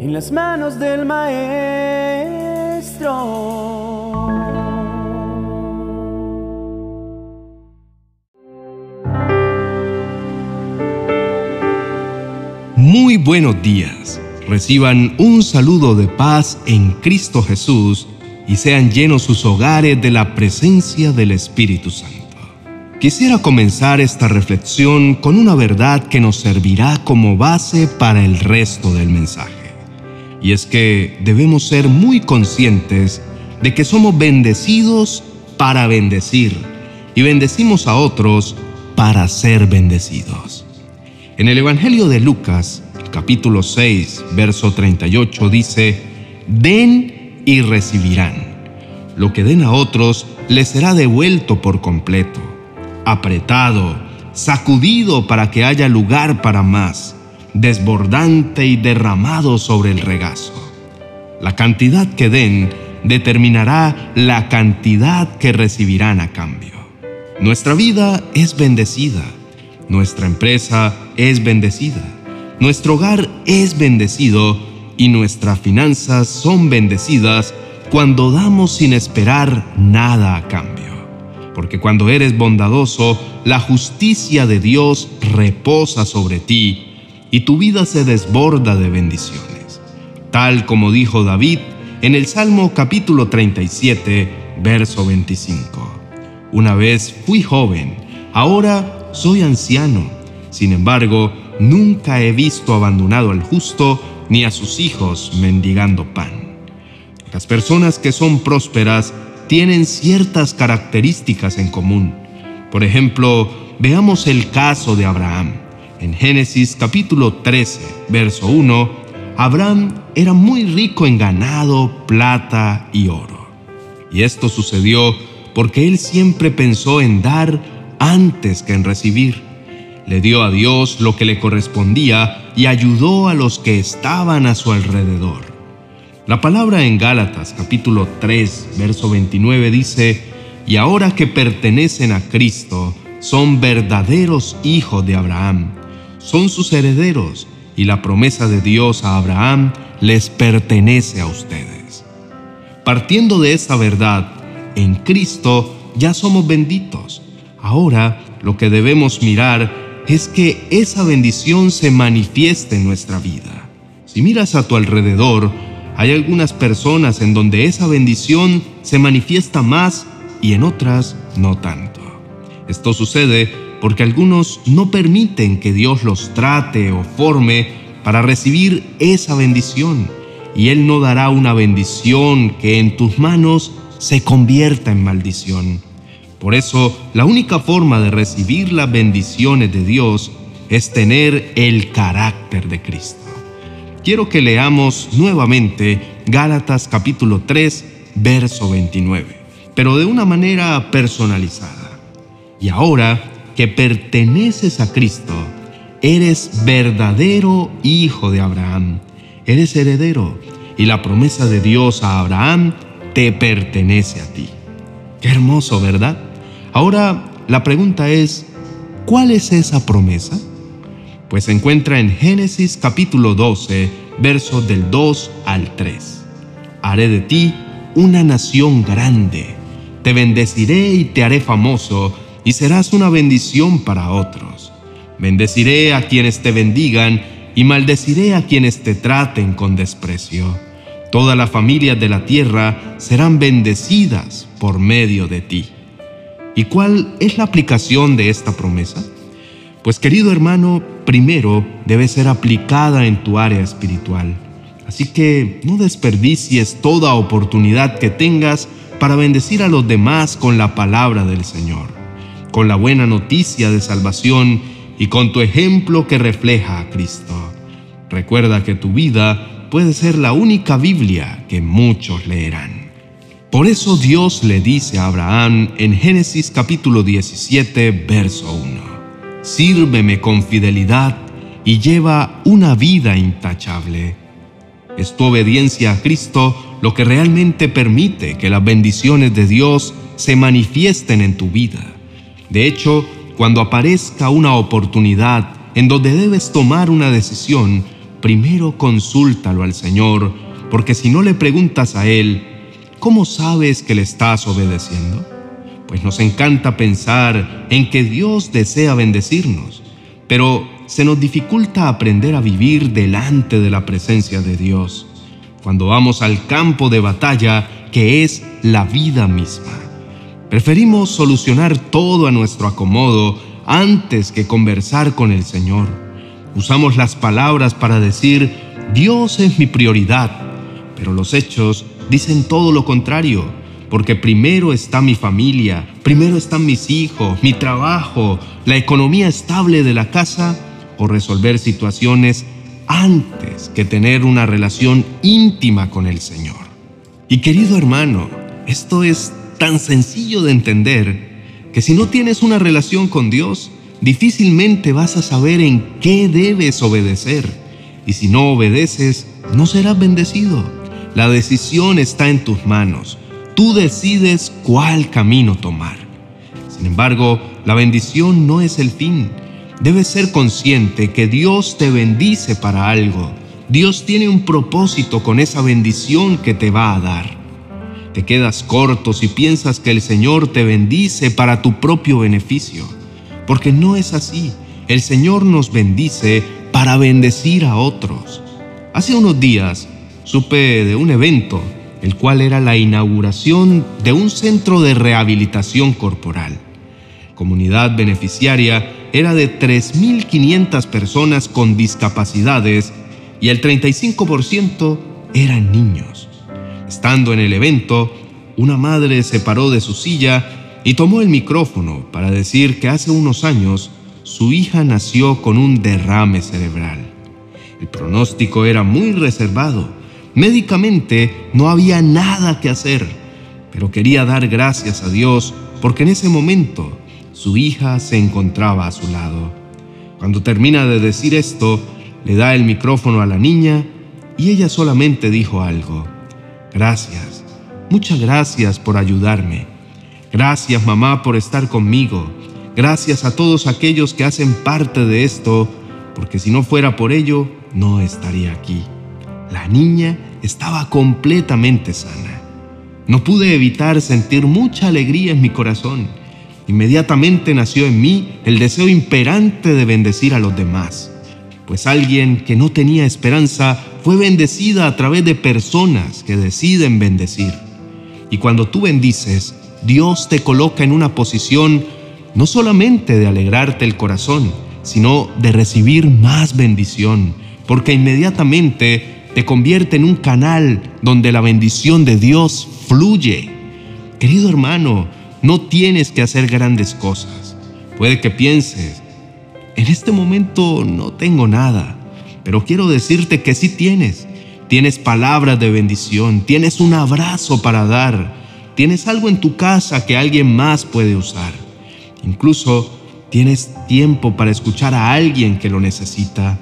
en las manos del Maestro. Muy buenos días. Reciban un saludo de paz en Cristo Jesús y sean llenos sus hogares de la presencia del Espíritu Santo. Quisiera comenzar esta reflexión con una verdad que nos servirá como base para el resto del mensaje. Y es que debemos ser muy conscientes de que somos bendecidos para bendecir y bendecimos a otros para ser bendecidos. En el Evangelio de Lucas, capítulo 6, verso 38 dice, Den y recibirán. Lo que den a otros les será devuelto por completo, apretado, sacudido para que haya lugar para más, desbordante y derramado sobre el regazo. La cantidad que den determinará la cantidad que recibirán a cambio. Nuestra vida es bendecida nuestra empresa es bendecida, nuestro hogar es bendecido y nuestras finanzas son bendecidas cuando damos sin esperar nada a cambio. Porque cuando eres bondadoso, la justicia de Dios reposa sobre ti y tu vida se desborda de bendiciones. Tal como dijo David en el Salmo capítulo 37, verso 25. Una vez fui joven, ahora soy anciano, sin embargo, nunca he visto abandonado al justo ni a sus hijos mendigando pan. Las personas que son prósperas tienen ciertas características en común. Por ejemplo, veamos el caso de Abraham. En Génesis capítulo 13, verso 1, Abraham era muy rico en ganado, plata y oro. Y esto sucedió porque él siempre pensó en dar antes que en recibir. Le dio a Dios lo que le correspondía y ayudó a los que estaban a su alrededor. La palabra en Gálatas capítulo 3, verso 29 dice, y ahora que pertenecen a Cristo, son verdaderos hijos de Abraham, son sus herederos, y la promesa de Dios a Abraham les pertenece a ustedes. Partiendo de esta verdad, en Cristo ya somos benditos Ahora lo que debemos mirar es que esa bendición se manifieste en nuestra vida. Si miras a tu alrededor, hay algunas personas en donde esa bendición se manifiesta más y en otras no tanto. Esto sucede porque algunos no permiten que Dios los trate o forme para recibir esa bendición y Él no dará una bendición que en tus manos se convierta en maldición. Por eso, la única forma de recibir las bendiciones de Dios es tener el carácter de Cristo. Quiero que leamos nuevamente Gálatas capítulo 3, verso 29, pero de una manera personalizada. Y ahora que perteneces a Cristo, eres verdadero hijo de Abraham, eres heredero, y la promesa de Dios a Abraham te pertenece a ti. Qué hermoso, ¿verdad? Ahora la pregunta es, ¿cuál es esa promesa? Pues se encuentra en Génesis capítulo 12, versos del 2 al 3. Haré de ti una nación grande, te bendeciré y te haré famoso, y serás una bendición para otros. Bendeciré a quienes te bendigan y maldeciré a quienes te traten con desprecio. Todas las familias de la tierra serán bendecidas por medio de ti. ¿Y cuál es la aplicación de esta promesa? Pues querido hermano, primero debe ser aplicada en tu área espiritual. Así que no desperdicies toda oportunidad que tengas para bendecir a los demás con la palabra del Señor, con la buena noticia de salvación y con tu ejemplo que refleja a Cristo. Recuerda que tu vida puede ser la única Biblia que muchos leerán. Por eso Dios le dice a Abraham en Génesis capítulo 17, verso 1, Sírveme con fidelidad y lleva una vida intachable. Es tu obediencia a Cristo lo que realmente permite que las bendiciones de Dios se manifiesten en tu vida. De hecho, cuando aparezca una oportunidad en donde debes tomar una decisión, primero consúltalo al Señor, porque si no le preguntas a Él, ¿cómo sabes que le estás obedeciendo? Pues nos encanta pensar en que Dios desea bendecirnos, pero se nos dificulta aprender a vivir delante de la presencia de Dios, cuando vamos al campo de batalla que es la vida misma. Preferimos solucionar todo a nuestro acomodo antes que conversar con el Señor. Usamos las palabras para decir, Dios es mi prioridad, pero los hechos dicen todo lo contrario, porque primero está mi familia, primero están mis hijos, mi trabajo, la economía estable de la casa o resolver situaciones antes que tener una relación íntima con el Señor. Y querido hermano, esto es tan sencillo de entender que si no tienes una relación con Dios, difícilmente vas a saber en qué debes obedecer. Y si no obedeces, no serás bendecido. La decisión está en tus manos. Tú decides cuál camino tomar. Sin embargo, la bendición no es el fin. Debes ser consciente que Dios te bendice para algo. Dios tiene un propósito con esa bendición que te va a dar. Te quedas corto si piensas que el Señor te bendice para tu propio beneficio, porque no es así. El Señor nos bendice para bendecir a otros. Hace unos días supe de un evento, el cual era la inauguración de un centro de rehabilitación corporal. Comunidad beneficiaria era de 3.500 personas con discapacidades y el 35% eran niños. Estando en el evento, una madre se paró de su silla y tomó el micrófono para decir que hace unos años su hija nació con un derrame cerebral. El pronóstico era muy reservado. Médicamente no había nada que hacer, pero quería dar gracias a Dios porque en ese momento su hija se encontraba a su lado. Cuando termina de decir esto, le da el micrófono a la niña y ella solamente dijo algo. Gracias, muchas gracias por ayudarme. Gracias mamá por estar conmigo. Gracias a todos aquellos que hacen parte de esto, porque si no fuera por ello, no estaría aquí. La niña estaba completamente sana. No pude evitar sentir mucha alegría en mi corazón. Inmediatamente nació en mí el deseo imperante de bendecir a los demás, pues alguien que no tenía esperanza fue bendecida a través de personas que deciden bendecir. Y cuando tú bendices, Dios te coloca en una posición no solamente de alegrarte el corazón, sino de recibir más bendición, porque inmediatamente te convierte en un canal donde la bendición de Dios fluye. Querido hermano, no tienes que hacer grandes cosas. Puede que pienses, en este momento no tengo nada pero quiero decirte que sí tienes. Tienes palabras de bendición, tienes un abrazo para dar, tienes algo en tu casa que alguien más puede usar. Incluso tienes tiempo para escuchar a alguien que lo necesita.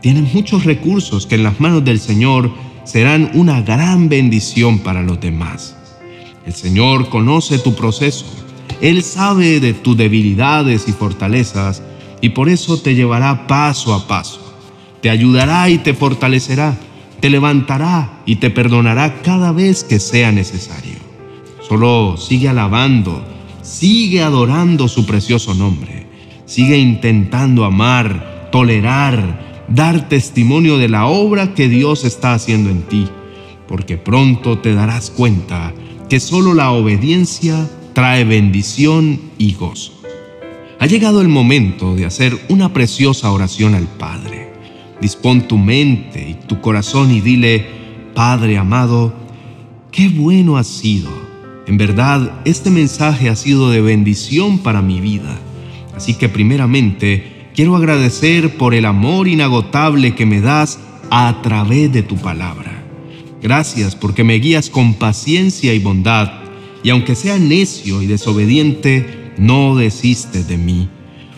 Tienes muchos recursos que en las manos del Señor serán una gran bendición para los demás. El Señor conoce tu proceso. Él sabe de tus debilidades y fortalezas y por eso te llevará paso a paso te ayudará y te fortalecerá, te levantará y te perdonará cada vez que sea necesario. Solo sigue alabando, sigue adorando su precioso nombre, sigue intentando amar, tolerar, dar testimonio de la obra que Dios está haciendo en ti, porque pronto te darás cuenta que solo la obediencia trae bendición y gozo. Ha llegado el momento de hacer una preciosa oración al Padre. Dispón tu mente y tu corazón y dile, Padre amado, qué bueno has sido. En verdad, este mensaje ha sido de bendición para mi vida. Así que primeramente, quiero agradecer por el amor inagotable que me das a través de tu palabra. Gracias porque me guías con paciencia y bondad, y aunque sea necio y desobediente, no desistes de mí.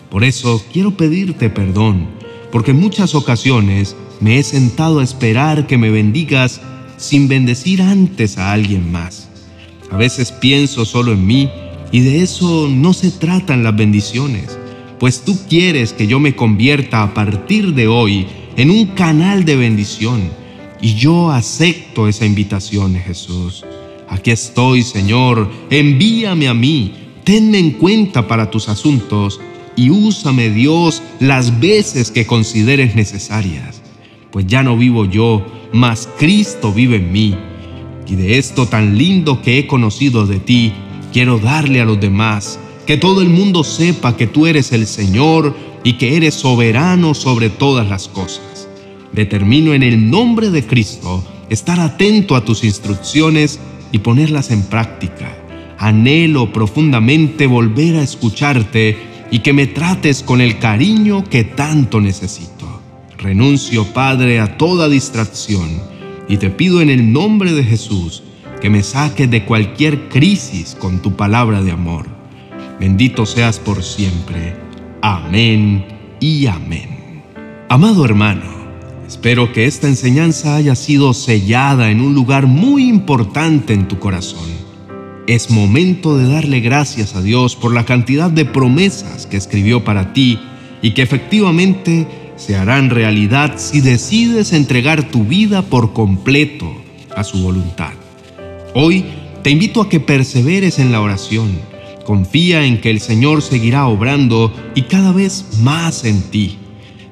Por eso quiero pedirte perdón porque en muchas ocasiones me he sentado a esperar que me bendigas sin bendecir antes a alguien más. A veces pienso solo en mí y de eso no se tratan las bendiciones, pues tú quieres que yo me convierta a partir de hoy en un canal de bendición. Y yo acepto esa invitación, Jesús. Aquí estoy, Señor, envíame a mí, tenme en cuenta para tus asuntos y úsame, Dios, las veces que consideres necesarias. Pues ya no vivo yo, mas Cristo vive en mí. Y de esto tan lindo que he conocido de ti, quiero darle a los demás, que todo el mundo sepa que tú eres el Señor y que eres soberano sobre todas las cosas. Determino en el nombre de Cristo estar atento a tus instrucciones y ponerlas en práctica. Anhelo profundamente volver a escucharte y que me trates con el cariño que tanto necesito. Renuncio, Padre, a toda distracción y te pido en el nombre de Jesús que me saques de cualquier crisis con tu palabra de amor. Bendito seas por siempre. Amén y amén. Amado hermano, Espero que esta enseñanza haya sido sellada en un lugar muy importante en tu corazón. Es momento de darle gracias a Dios por la cantidad de promesas que escribió para ti y que efectivamente se harán realidad si decides entregar tu vida por completo a su voluntad. Hoy te invito a que perseveres en la oración. Confía en que el Señor seguirá obrando y cada vez más en ti.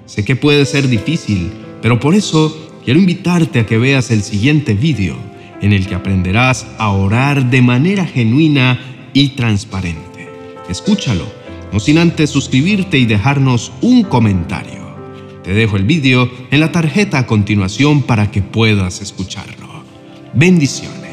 Sé que puede ser difícil, pero por eso quiero invitarte a que veas el siguiente vídeo en el que aprenderás a orar de manera genuina y transparente. Escúchalo, no sin antes suscribirte y dejarnos un comentario. Te dejo el vídeo en la tarjeta a continuación para que puedas escucharlo. Bendiciones.